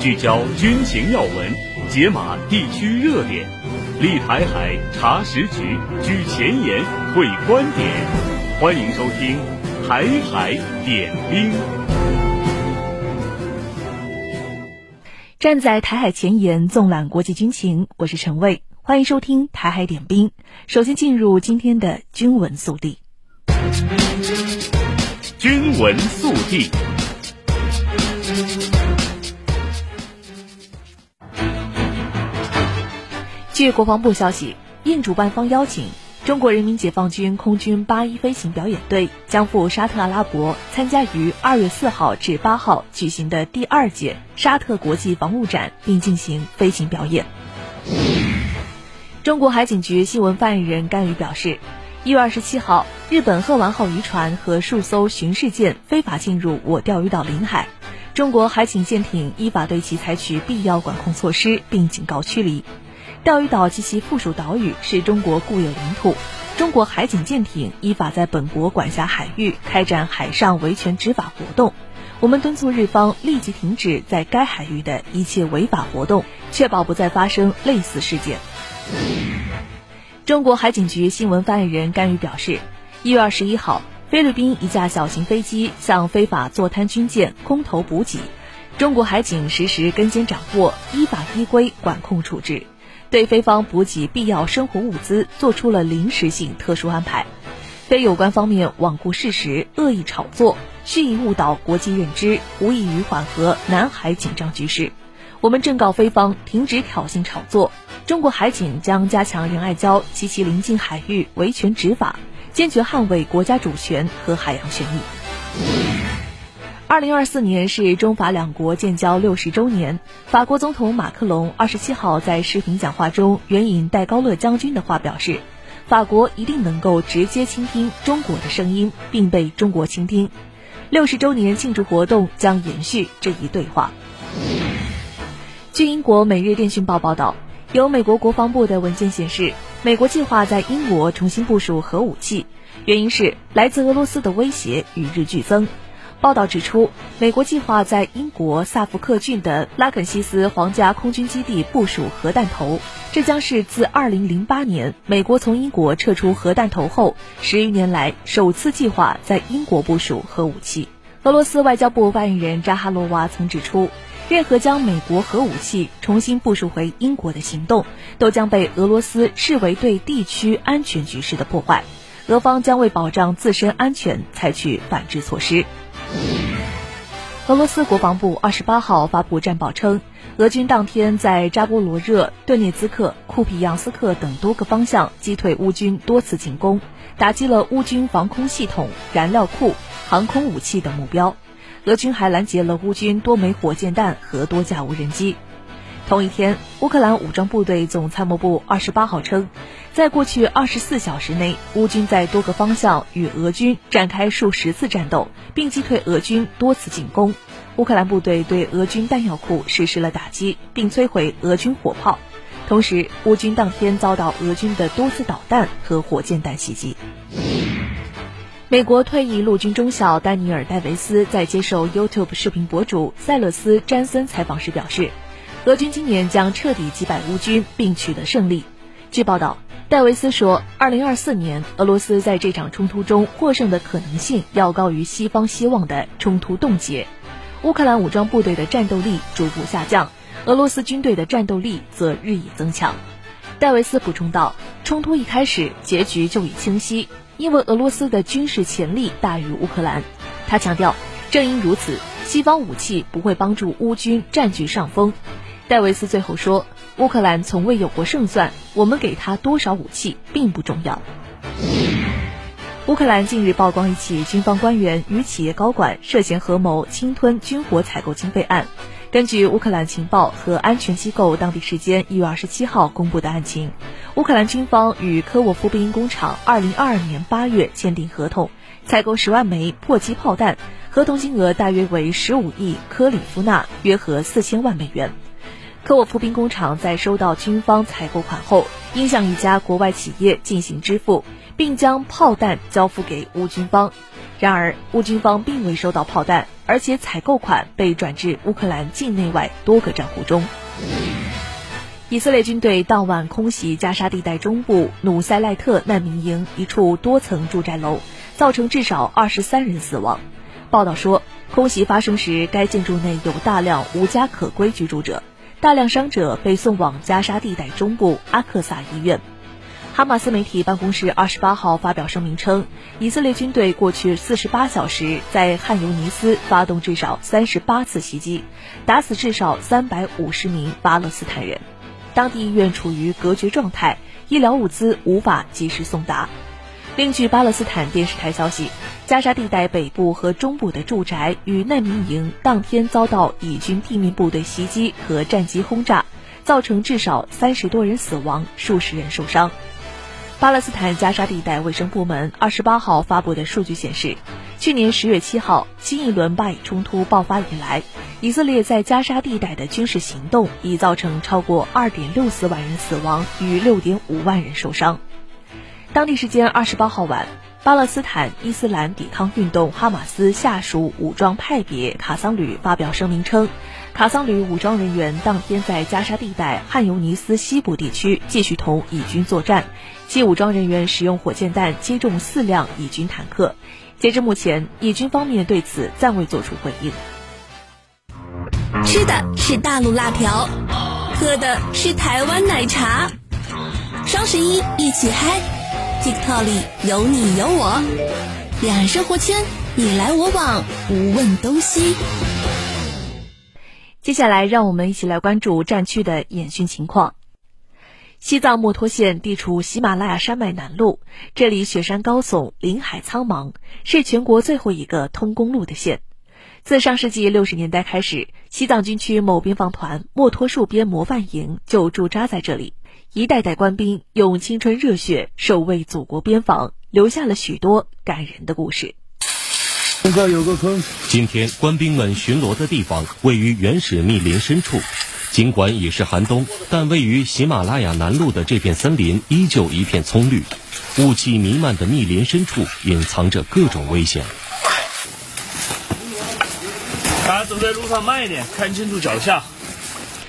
聚焦军情要闻，解码地区热点，立台海查实局，居前沿会观点。欢迎收听《台海点兵》。站在台海前沿，纵览国际军情，我是陈卫。欢迎收听《台海点兵》。首先进入今天的军文速递。军文速递。据国防部消息，应主办方邀请，中国人民解放军空军八一飞行表演队将赴沙特阿拉伯参加于二月四号至八号举行的第二届沙特国际防务展，并进行飞行表演。中国海警局新闻发言人甘宇表示，一月二十七号，日本贺丸号渔船和数艘巡视舰非法进入我钓鱼岛领海，中国海警舰艇依法对其采取必要管控措施，并警告驱离。钓鱼岛及其附属岛屿是中国固有领土，中国海警舰艇依法在本国管辖海域开展海上维权执法活动。我们敦促日方立即停止在该海域的一切违法活动，确保不再发生类似事件。中国海警局新闻发言人甘宇表示，一月二十一号，菲律宾一架小型飞机向非法坐滩军舰空投补给，中国海警实时跟监掌握，依法依规管控处置。对菲方补给必要生活物资做出了临时性特殊安排，非有关方面罔顾事实、恶意炒作、蓄意误导国际认知，无异于缓和南海紧张局势。我们正告菲方停止挑衅炒作，中国海警将加强仁爱礁及其邻近海域维权执法，坚决捍卫国家主权和海洋权益。二零二四年是中法两国建交六十周年。法国总统马克龙二十七号在视频讲话中援引戴高乐将军的话表示，法国一定能够直接倾听中国的声音，并被中国倾听。六十周年庆祝活动将延续这一对话。据英国《每日电讯报》报道，由美国国防部的文件显示，美国计划在英国重新部署核武器，原因是来自俄罗斯的威胁与日俱增。报道指出，美国计划在英国萨福克郡的拉肯西斯皇家空军基地部署核弹头，这将是自2008年美国从英国撤出核弹头后十余年来首次计划在英国部署核武器。俄罗斯外交部发言人扎哈罗娃曾指出，任何将美国核武器重新部署回英国的行动，都将被俄罗斯视为对地区安全局势的破坏，俄方将为保障自身安全采取反制措施。俄罗斯国防部二十八号发布战报称，俄军当天在扎波罗热、顿涅茨克、库皮扬斯克等多个方向击退乌军多次进攻，打击了乌军防空系统、燃料库、航空武器等目标。俄军还拦截了乌军多枚火箭弹和多架无人机。同一天，乌克兰武装部队总参谋部二十八号称，在过去二十四小时内，乌军在多个方向与俄军展开数十次战斗，并击退俄军多次进攻。乌克兰部队对俄军弹药库实施了打击，并摧毁俄军火炮。同时，乌军当天遭到俄军的多次导弹和火箭弹袭击。美国退役陆军中校丹尼尔·戴维斯在接受 YouTube 视频博主塞勒斯·詹森采访时表示。俄军今年将彻底击败乌军，并取得胜利。据报道，戴维斯说，2024年俄罗斯在这场冲突中获胜的可能性要高于西方希望的冲突冻结。乌克兰武装部队的战斗力逐步下降，俄罗斯军队的战斗力则日益增强。戴维斯补充道，冲突一开始，结局就已清晰，因为俄罗斯的军事潜力大于乌克兰。他强调，正因如此，西方武器不会帮助乌军占据上风。戴维斯最后说：“乌克兰从未有过胜算，我们给他多少武器并不重要。”乌克兰近日曝光一起军方官员与企业高管涉嫌合谋侵吞军火采购经费案。根据乌克兰情报和安全机构当地时间一月二十七号公布的案情，乌克兰军方与科沃夫兵工厂二零二二年八月签订合同，采购十万枚迫击炮弹，合同金额大约为十五亿科里夫纳，约合四千万美元。科沃夫兵工厂在收到军方采购款后，应向一家国外企业进行支付，并将炮弹交付给乌军方。然而，乌军方并未收到炮弹，而且采购款被转至乌克兰境内外多个账户中。以色列军队当晚空袭加沙地带中部努塞赖特难民营一处多层住宅楼，造成至少二十三人死亡。报道说，空袭发生时，该建筑内有大量无家可归居住者，大量伤者被送往加沙地带中部阿克萨医院。哈马斯媒体办公室二十八号发表声明称，以色列军队过去四十八小时在汉尤尼斯发动至少三十八次袭击，打死至少三百五十名巴勒斯坦人。当地医院处于隔绝状态，医疗物资无法及时送达。另据巴勒斯坦电视台消息，加沙地带北部和中部的住宅与难民营当天遭到以军地面部队袭击和战机轰炸，造成至少三十多人死亡，数十人受伤。巴勒斯坦加沙地带卫生部门二十八号发布的数据显示，去年十月七号新一轮巴以冲突爆发以来，以色列在加沙地带的军事行动已造成超过二点六四万人死亡与六点五万人受伤。当地时间二十八号晚，巴勒斯坦伊斯兰抵抗运动哈马斯下属武装派别卡桑旅发表声明称，卡桑旅武装人员当天在加沙地带汉尤尼斯西部地区继续同以军作战，其武装人员使用火箭弹击中四辆以军坦克。截至目前，以军方面对此暂未作出回应。吃的是大陆辣条，喝的是台湾奶茶。双十一一起嗨，TikTok 里有你有我，两岸生活圈你来我往，不问东西。接下来，让我们一起来关注战区的演训情况。西藏墨脱县地处喜马拉雅山脉南麓，这里雪山高耸，林海苍茫，是全国最后一个通公路的县。自上世纪六十年代开始，西藏军区某边防团墨脱戍边模范营就驻扎在这里，一代代官兵用青春热血守卫祖国边防，留下了许多感人的故事。现在有个坑。今天官兵们巡逻的地方位于原始密林深处，尽管已是寒冬，但位于喜马拉雅南麓的这片森林依旧一片葱绿，雾气弥漫的密林深处隐藏着各种危险。大家走在路上慢一点，看清楚脚下。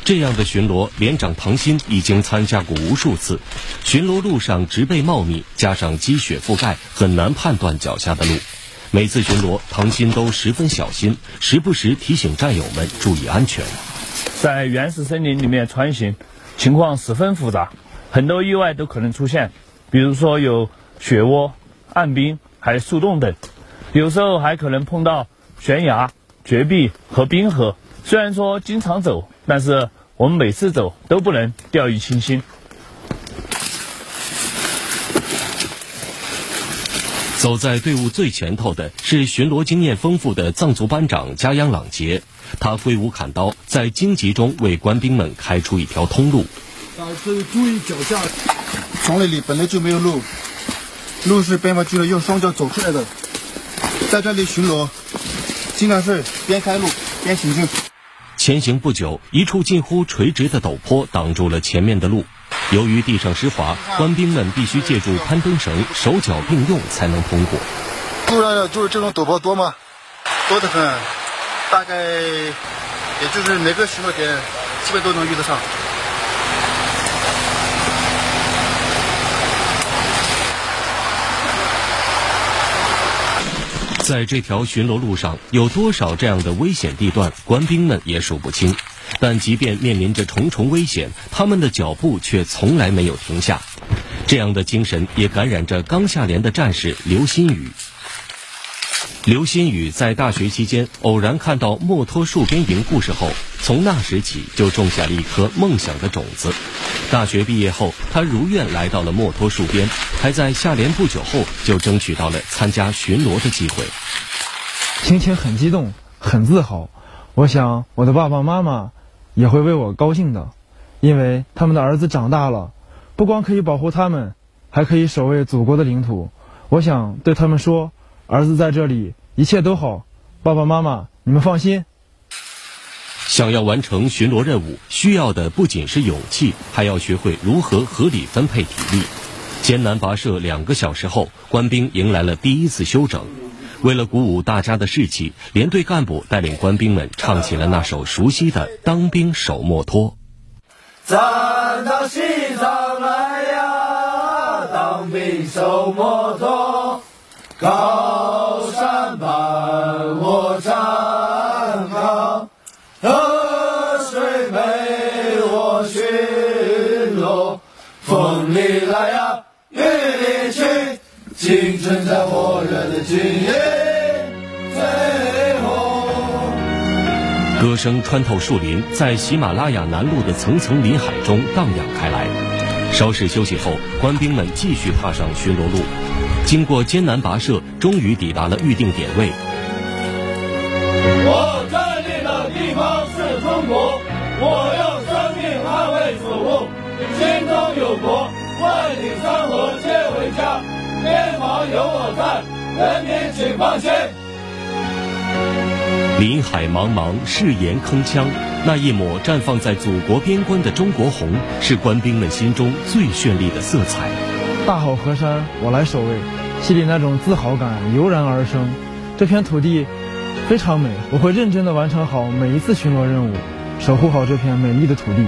这样的巡逻，连长唐鑫已经参加过无数次。巡逻路上植被茂密，加上积雪覆盖，很难判断脚下的路。每次巡逻，唐鑫都十分小心，时不时提醒战友们注意安全。在原始森林里面穿行，情况十分复杂，很多意外都可能出现，比如说有雪窝、暗冰，还有树洞等，有时候还可能碰到悬崖。绝壁和冰河，虽然说经常走，但是我们每次走都不能掉以轻心。走在队伍最前头的是巡逻经验丰富的藏族班长加央朗杰，他挥舞砍刀，在荆棘中为官兵们开出一条通路。大家注意脚下，丛林里本来就没有路，路是边防军人用双脚走出来的，在这里巡逻。经常是边开路边行进。前行不久，一处近乎垂直的陡坡挡住了前面的路。由于地上湿滑，官兵们必须借助攀登绳，手脚并用才能通过。路上就是这种陡坡多吗？多得很，大概也就是每个巡逻点基本都能遇得上。在这条巡逻路上，有多少这样的危险地段，官兵们也数不清。但即便面临着重重危险，他们的脚步却从来没有停下。这样的精神也感染着刚下连的战士刘新宇。刘新宇在大学期间偶然看到墨脱戍边营故事后，从那时起就种下了一颗梦想的种子。大学毕业后，他如愿来到了墨脱戍边，还在下连不久后就争取到了参加巡逻的机会。心情很激动，很自豪。我想我的爸爸妈妈也会为我高兴的，因为他们的儿子长大了，不光可以保护他们，还可以守卫祖国的领土。我想对他们说。儿子在这里，一切都好。爸爸妈妈，你们放心。想要完成巡逻任务，需要的不仅是勇气，还要学会如何合理分配体力。艰难跋涉两个小时后，官兵迎来了第一次休整。为了鼓舞大家的士气，连队干部带领官兵们唱起了那首熟悉的《当兵手莫脱》。咱到西藏来呀，当兵手莫脱，高歌声穿透树林，在喜马拉雅南麓的层层林海中荡漾开来。稍事休息后，官兵们继续踏上巡逻路。经过艰难跋涉，终于抵达了预定点位。我站立的地方是中国，我用生命捍卫祖国，心中有国。万里山河皆为家，边防有我在，人民请放心。林海茫茫，誓言铿锵，那一抹绽放在祖国边关的中国红，是官兵们心中最绚丽的色彩。大好河山，我来守卫，心里那种自豪感油然而生。这片土地非常美，我会认真地完成好每一次巡逻任务，守护好这片美丽的土地。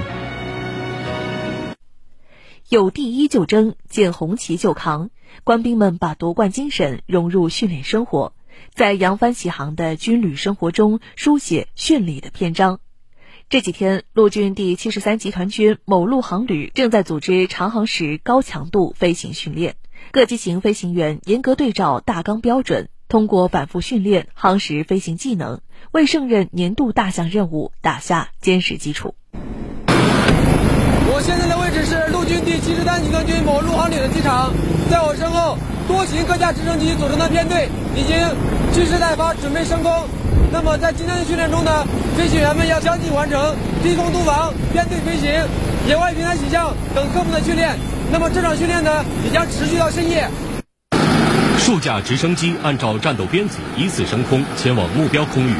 有第一就争，见红旗就扛。官兵们把夺冠精神融入训练生活，在扬帆起航的军旅生活中书写绚丽的篇章。这几天，陆军第七十三集团军某陆航旅正在组织长航时高强度飞行训练，各机型飞行员严格对照大纲标准，通过反复训练航时飞行技能，为胜任年度大项任务打下坚实基础。现在的位置是陆军第七十三集团军某陆航旅的机场，在我身后，多型各架直升机组成的编队已经蓄势待发，准备升空。那么在今天的训练中呢，飞行员们要相继完成低空督防、编队飞行、野外平台起降等科目的训练。那么这场训练呢，也将持续到深夜。数架直升机按照战斗编组依次升空，前往目标空域。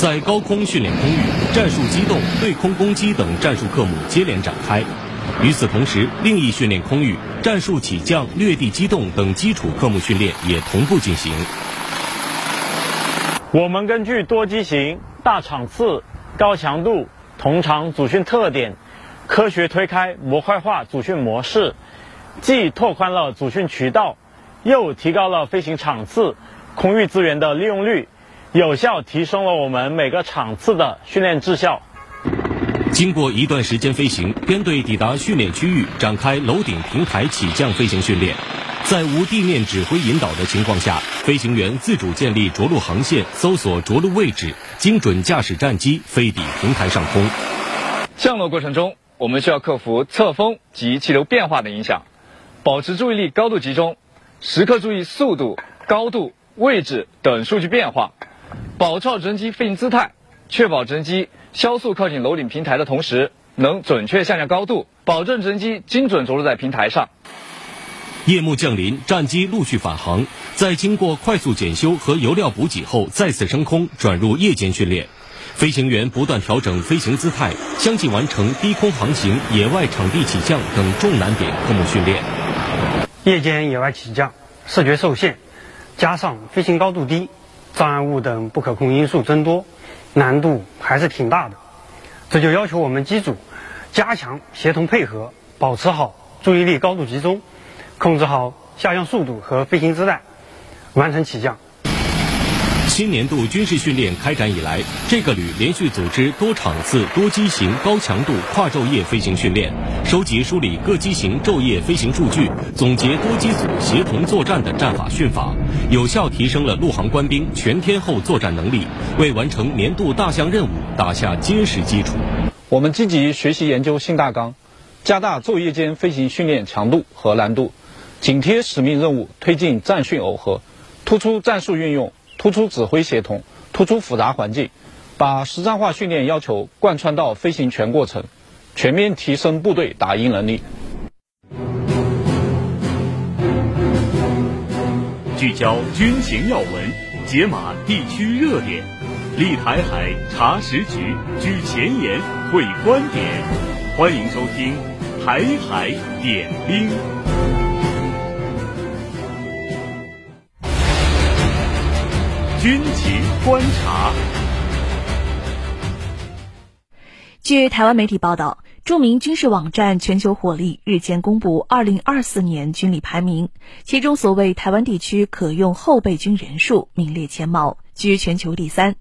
在高空训练空域，战术机动、对空攻击等战术科目接连展开。与此同时，另一训练空域，战术起降、掠地机动等基础科目训练也同步进行。我们根据多机型、大场次、高强度、同场组训特点，科学推开模块化组训模式，既拓宽了组训渠道，又提高了飞行场次、空域资源的利用率。有效提升了我们每个场次的训练质效。经过一段时间飞行，编队抵达训练区域，展开楼顶平台起降飞行训练。在无地面指挥引导的情况下，飞行员自主建立着陆航线，搜索着陆位置，精准驾驶战机飞抵平台上空。降落过程中，我们需要克服侧风及气流变化的影响，保持注意力高度集中，时刻注意速度、高度、位置等数据变化。保持好直升机飞行姿态，确保直升机消速靠近楼顶平台的同时，能准确下降高度，保证直升机精准着陆在平台上。夜幕降临，战机陆续返航，在经过快速检修和油料补给后，再次升空，转入夜间训练。飞行员不断调整飞行姿态，相继完成低空航行、野外场地起降等重难点科目训练。夜间野外起降，视觉受限，加上飞行高度低。障碍物等不可控因素增多，难度还是挺大的。这就要求我们机组加强协同配合，保持好注意力高度集中，控制好下降速度和飞行姿态，完成起降。新年度军事训练开展以来，这个旅连续组织多场次、多机型、高强度跨昼夜飞行训练，收集梳理各机型昼夜飞行数据，总结多机组协同作战的战法训法，有效提升了陆航官兵全天候作战能力，为完成年度大项任务打下坚实基础。我们积极学习研究新大纲，加大昼夜间飞行训练强度和难度，紧贴使命任务，推进战训耦合，突出战术运用。突出指挥协同，突出复杂环境，把实战化训练要求贯穿到飞行全过程，全面提升部队打赢能力。聚焦军情要闻，解码地区热点，立台海查实局，举前沿，会观点。欢迎收听《台海点兵》。军情观察。据台湾媒体报道。著名军事网站全球火力日前公布二零二四年军力排名，其中所谓台湾地区可用后备军人数名列前茅，居全球第三。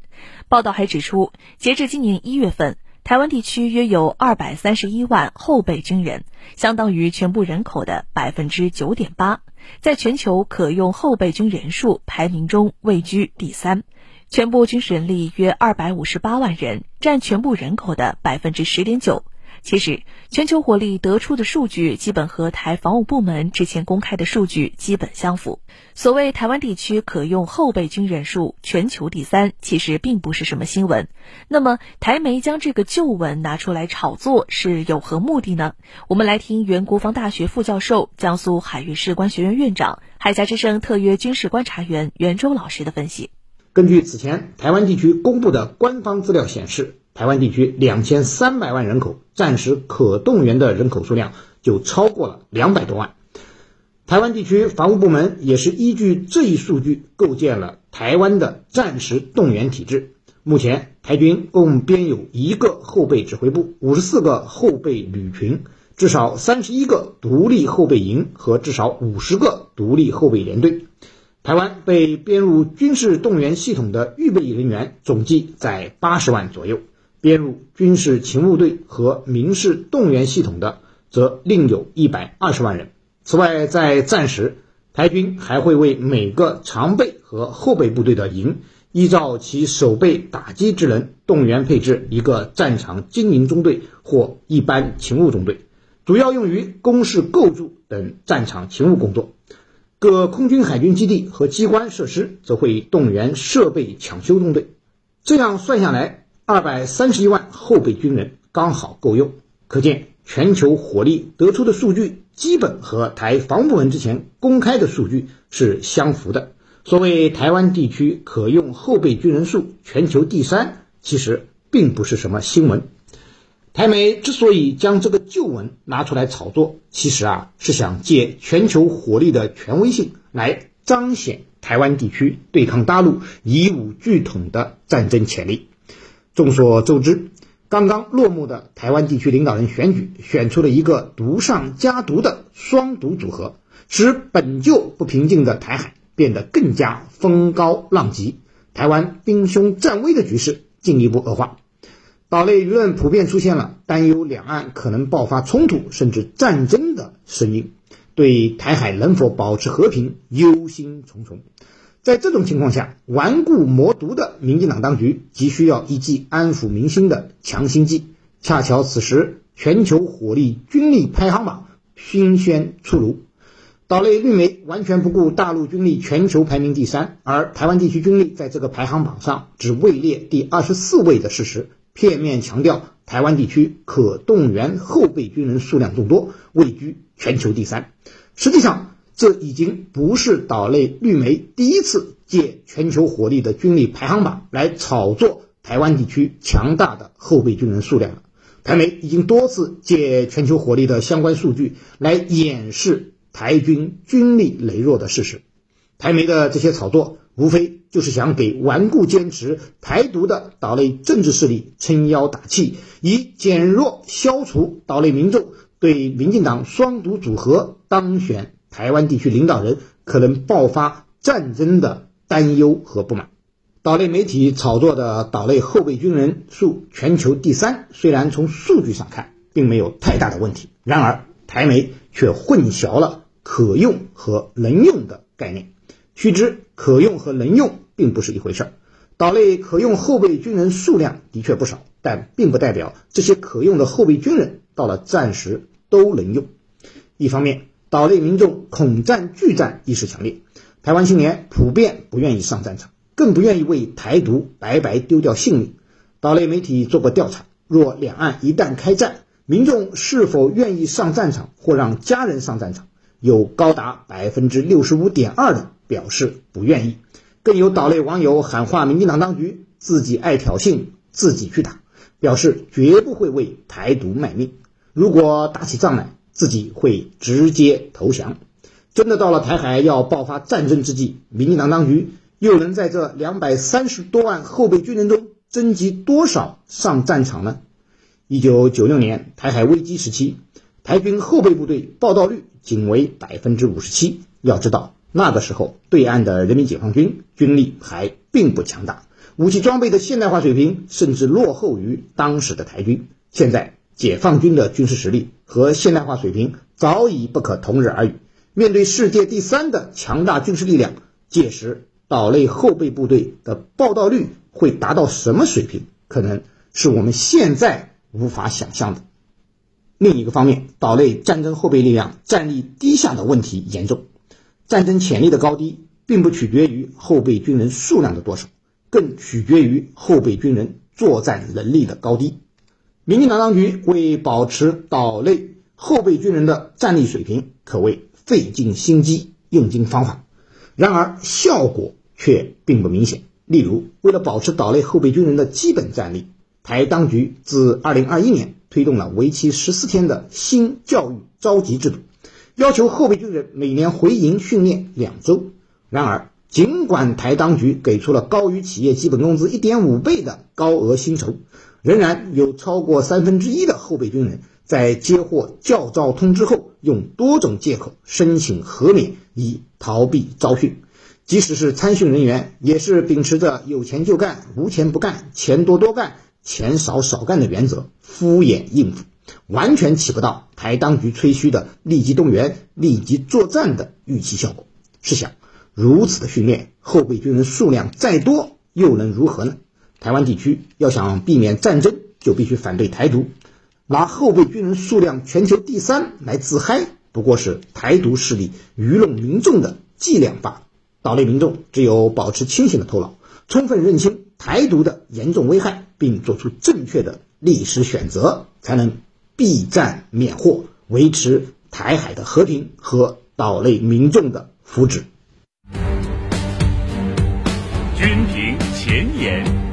报道还指出，截至今年一月份，台湾地区约有二百三十一万后备军人，相当于全部人口的百分之九点八，在全球可用后备军人数排名中位居第三。全部军事人力约二百五十八万人，占全部人口的百分之十点九。其实，全球火力得出的数据基本和台防务部门之前公开的数据基本相符。所谓台湾地区可用后备军人数全球第三，其实并不是什么新闻。那么，台媒将这个旧闻拿出来炒作是有何目的呢？我们来听原国防大学副教授、江苏海域士官学院院长、海峡之声特约军事观察员袁周老师的分析。根据此前台湾地区公布的官方资料显示，台湾地区两千三百万人口，战时可动员的人口数量就超过了两百多万。台湾地区防务部门也是依据这一数据构建了台湾的战时动员体制。目前，台军共编有一个后备指挥部、五十四个后备旅群、至少三十一个独立后备营和至少五十个独立后备连队。台湾被编入军事动员系统的预备役人员总计在八十万左右。编入军事勤务队和民事动员系统的，则另有一百二十万人。此外，在战时，台军还会为每个常备和后备部队的营，依照其守备打击职能，动员配置一个战场经营中队或一般勤务中队，主要用于工事构筑等战场勤务工作。各空军海军基地和机关设施则会动员设备抢修中队。这样算下来，二百三十一万后备军人刚好够用，可见全球火力得出的数据基本和台防部门之前公开的数据是相符的。所谓台湾地区可用后备军人数全球第三，其实并不是什么新闻。台媒之所以将这个旧闻拿出来炒作，其实啊是想借全球火力的权威性来彰显台湾地区对抗大陆以武拒统的战争潜力。众所周知，刚刚落幕的台湾地区领导人选举，选出了一个独上加独的双独组合，使本就不平静的台海变得更加风高浪急，台湾兵凶战危的局势进一步恶化。岛内舆论普遍出现了担忧两岸可能爆发冲突甚至战争的声音，对台海能否保持和平忧心忡忡。在这种情况下，顽固魔毒的民进党当局急需要一剂安抚民心的强心剂。恰巧此时，全球火力军力排行榜新鲜出炉，岛内绿媒完全不顾大陆军力全球排名第三，而台湾地区军力在这个排行榜上只位列第二十四位的事实，片面强调台湾地区可动员后备军人数量众多，位居全球第三。实际上，这已经不是岛内绿媒第一次借全球火力的军力排行榜来炒作台湾地区强大的后备军人数量了。台媒已经多次借全球火力的相关数据来掩饰台军军力羸弱的事实。台媒的这些炒作，无非就是想给顽固坚持台独的岛内政治势力撑腰打气，以减弱消除岛内民众对民进党双独组合当选。台湾地区领导人可能爆发战争的担忧和不满，岛内媒体炒作的岛内后备军人数全球第三，虽然从数据上看并没有太大的问题，然而台媒却混淆了可用和能用的概念。须知可用和能用并不是一回事儿，岛内可用后备军人数量的确不少，但并不代表这些可用的后备军人到了战时都能用。一方面，岛内民众恐战惧战意识强烈，台湾青年普遍不愿意上战场，更不愿意为台独白白丢掉性命。岛内媒体做过调查，若两岸一旦开战，民众是否愿意上战场或让家人上战场，有高达百分之六十五点二的表示不愿意，更有岛内网友喊话民进党当局自己爱挑衅，自己去打，表示绝不会为台独卖命。如果打起仗来，自己会直接投降。真的到了台海要爆发战争之际，民进党当局又能在这两百三十多万后备军人中征集多少上战场呢？一九九六年台海危机时期，台军后备部队报到率仅为百分之五十七。要知道，那个时候对岸的人民解放军军力还并不强大，武器装备的现代化水平甚至落后于当时的台军。现在解放军的军事实力和现代化水平早已不可同日而语。面对世界第三的强大军事力量，届时岛内后备部队的报到率会达到什么水平？可能是我们现在无法想象的。另一个方面，岛内战争后备力量战力低下的问题严重。战争潜力的高低，并不取决于后备军人数量的多少，更取决于后备军人作战能力的高低。民进党当局为保持岛内后备军人的战力水平，可谓。费尽心机，用尽方法，然而效果却并不明显。例如，为了保持岛内后备军人的基本战力，台当局自2021年推动了为期十四天的新教育召集制度，要求后备军人每年回营训练两周。然而，尽管台当局给出了高于企业基本工资一点五倍的高额薪酬，仍然有超过三分之一的后备军人。在接获教召通知后，用多种借口申请和免，以逃避招训。即使是参训人员，也是秉持着有钱就干、无钱不干、钱多多干、钱少少干的原则，敷衍应付，完全起不到台当局吹嘘的立即动员、立即作战的预期效果。试想，如此的训练，后备军人数量再多，又能如何呢？台湾地区要想避免战争，就必须反对台独。拿后备军人数量全球第三来自嗨，不过是台独势力愚弄民众的伎俩罢了。岛内民众只有保持清醒的头脑，充分认清台独的严重危害，并做出正确的历史选择，才能避战免祸，维持台海的和平和岛内民众的福祉。军评前沿。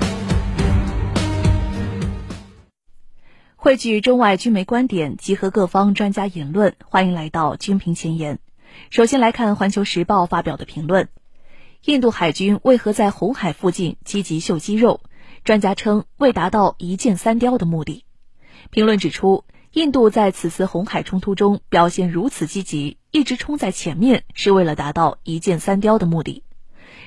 汇聚中外军媒观点，集合各方专家言论。欢迎来到军评前沿。首先来看《环球时报》发表的评论：印度海军为何在红海附近积极秀肌肉？专家称为达到一箭三雕的目的。评论指出，印度在此次红海冲突中表现如此积极，一直冲在前面，是为了达到一箭三雕的目的。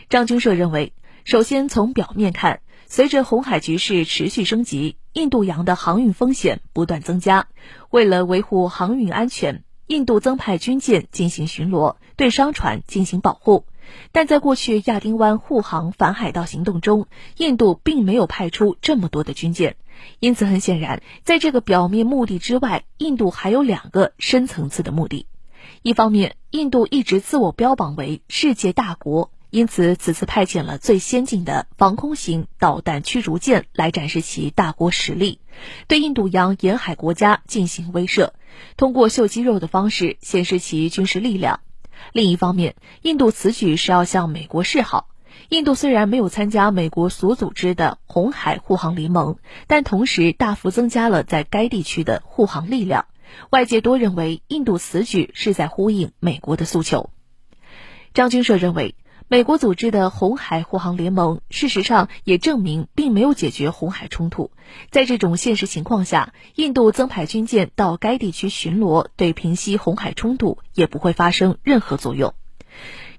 张军社认为，首先从表面看。随着红海局势持续升级，印度洋的航运风险不断增加。为了维护航运安全，印度增派军舰进行巡逻，对商船进行保护。但在过去亚丁湾护航反海盗行动中，印度并没有派出这么多的军舰。因此，很显然，在这个表面目的之外，印度还有两个深层次的目的。一方面，印度一直自我标榜为世界大国。因此，此次派遣了最先进的防空型导弹驱逐舰来展示其大国实力，对印度洋沿海国家进行威慑，通过秀肌肉的方式显示其军事力量。另一方面，印度此举是要向美国示好。印度虽然没有参加美国所组织的红海护航联盟，但同时大幅增加了在该地区的护航力量。外界多认为，印度此举是在呼应美国的诉求。张军社认为。美国组织的红海护航联盟，事实上也证明并没有解决红海冲突。在这种现实情况下，印度增派军舰到该地区巡逻，对平息红海冲突也不会发生任何作用。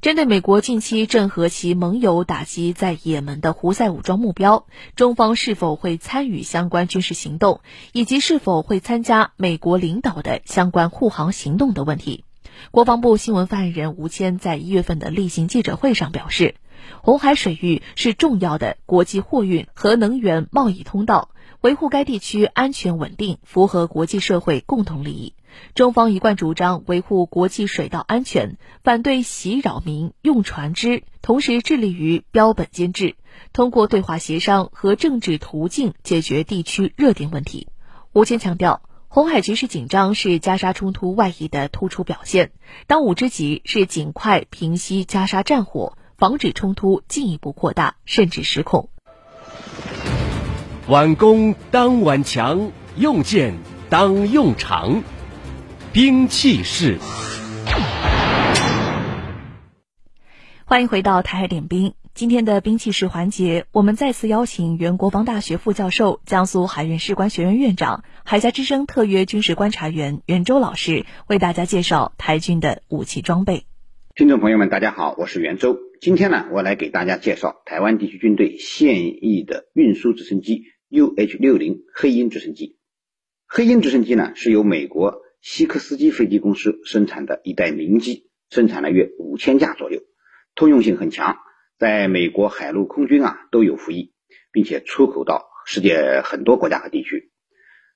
针对美国近期正和其盟友打击在也门的胡塞武装目标，中方是否会参与相关军事行动，以及是否会参加美国领导的相关护航行动的问题。国防部新闻发言人吴谦在一月份的例行记者会上表示，红海水域是重要的国际货运和能源贸易通道，维护该地区安全稳定，符合国际社会共同利益。中方一贯主张维护国际水道安全，反对袭扰民用船只，同时致力于标本兼治，通过对话协商和政治途径解决地区热点问题。吴谦强调。红海局势紧张是加沙冲突外溢的突出表现，当务之急是尽快平息加沙战火，防止冲突进一步扩大甚至失控。挽弓当挽强，用剑当用长。兵器室。欢迎回到台海点兵。今天的兵器室环节，我们再次邀请原国防大学副教授、江苏海院士官学院院长、海峡之声特约军事观察员袁周老师，为大家介绍台军的武器装备。听众朋友们，大家好，我是袁周。今天呢，我来给大家介绍台湾地区军队现役的运输直升机 UH-60 黑鹰直升机。黑鹰直升机呢，是由美国西克斯基飞机公司生产的一代名机，生产了约五千架左右，通用性很强。在美国海陆空军啊都有服役，并且出口到世界很多国家和地区。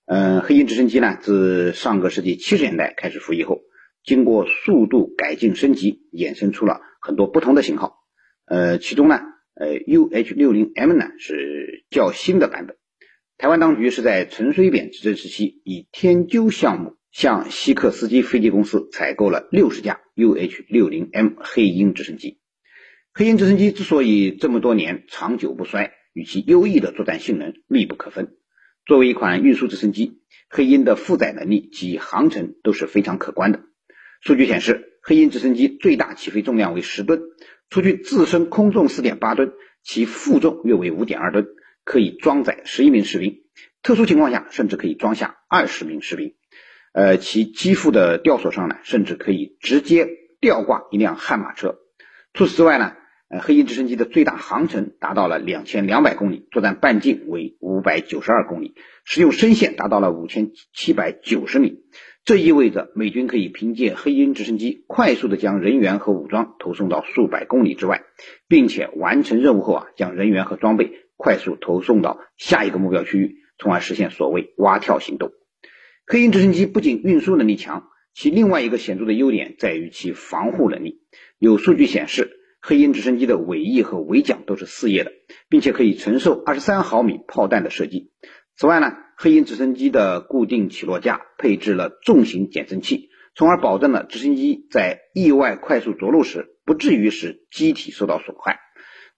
嗯，黑鹰直升机呢，自上个世纪七十年代开始服役后，经过速度改进升级，衍生出了很多不同的型号。呃，其中呢，呃，UH-60M 呢是较新的版本。台湾当局是在陈水扁执政时期，以天鷲项目向西克斯基飞机公司采购了六十架 UH-60M 黑鹰直升机。黑鹰直升机之所以这么多年长久不衰，与其优异的作战性能密不可分。作为一款运输直升机，黑鹰的负载能力及航程都是非常可观的。数据显示，黑鹰直升机最大起飞重量为十吨，除去自身空重四点八吨，其负重约为五点二吨，可以装载十一名士兵，特殊情况下甚至可以装下二十名士兵。呃，其机腹的吊索上呢，甚至可以直接吊挂一辆悍马车。除此之外呢，呃，黑鹰直升机的最大航程达到了两千两百公里，作战半径为五百九十二公里，使用深线达到了五千七百九十米。这意味着美军可以凭借黑鹰直升机快速地将人员和武装投送到数百公里之外，并且完成任务后啊，将人员和装备快速投送到下一个目标区域，从而实现所谓“蛙跳”行动。黑鹰直升机不仅运输能力强，其另外一个显著的优点在于其防护能力。有数据显示，黑鹰直升机的尾翼和尾桨都是四叶的，并且可以承受二十三毫米炮弹的射击。此外呢，黑鹰直升机的固定起落架配置了重型减震器，从而保证了直升机在意外快速着陆时不至于使机体受到损坏，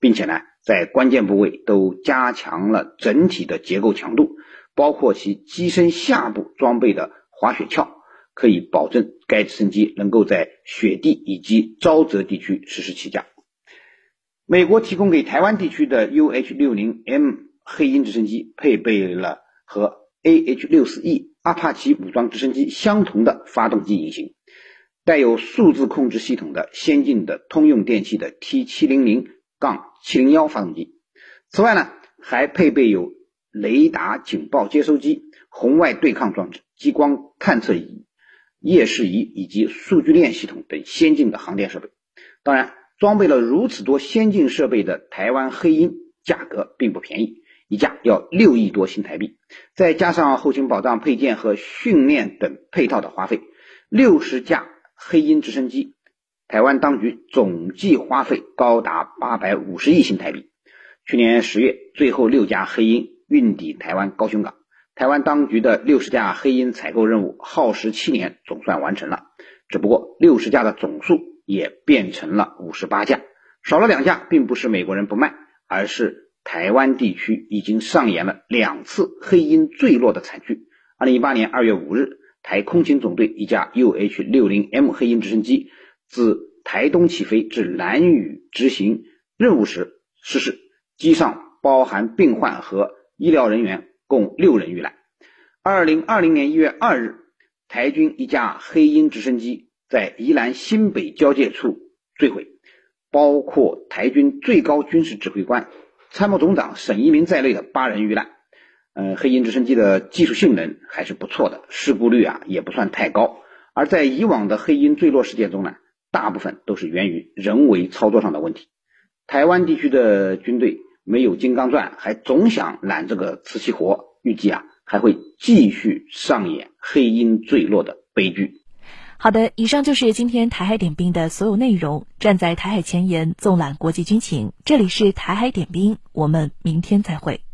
并且呢，在关键部位都加强了整体的结构强度，包括其机身下部装备的滑雪橇。可以保证该直升机能够在雪地以及沼泽地区实施起降。美国提供给台湾地区的 UH-60M 黑鹰直升机配备了和 AH-64E 阿帕奇武装直升机相同的发动机引擎，带有数字控制系统的先进的通用电气的 T700-701 发动机。此外呢，还配备有雷达警报接收机、红外对抗装置、激光探测仪、夜视仪以及数据链系统等先进的航电设备。当然。装备了如此多先进设备的台湾黑鹰，价格并不便宜，一架要六亿多新台币，再加上后勤保障、配件和训练等配套的花费，六十架黑鹰直升机，台湾当局总计花费高达八百五十亿新台币。去年十月，最后六架黑鹰运抵台湾高雄港，台湾当局的六十架黑鹰采购任务耗时七年，总算完成了。只不过六十架的总数。也变成了五十八架，少了两架，并不是美国人不卖，而是台湾地区已经上演了两次黑鹰坠落的惨剧。二零一八年二月五日，台空勤总队一架 UH-60M 黑鹰直升机自台东起飞至兰屿执行任务时失事，机上包含病患和医疗人员共六人遇难。二零二零年一月二日，台军一架黑鹰直升机。在宜兰新北交界处坠毁，包括台军最高军事指挥官、参谋总长沈一鸣在内的八人遇难。呃，黑鹰直升机的技术性能还是不错的，事故率啊也不算太高。而在以往的黑鹰坠落事件中呢，大部分都是源于人为操作上的问题。台湾地区的军队没有金刚钻，还总想揽这个瓷器活，预计啊还会继续上演黑鹰坠落的悲剧。好的，以上就是今天台海点兵的所有内容。站在台海前沿，纵览国际军情，这里是台海点兵，我们明天再会。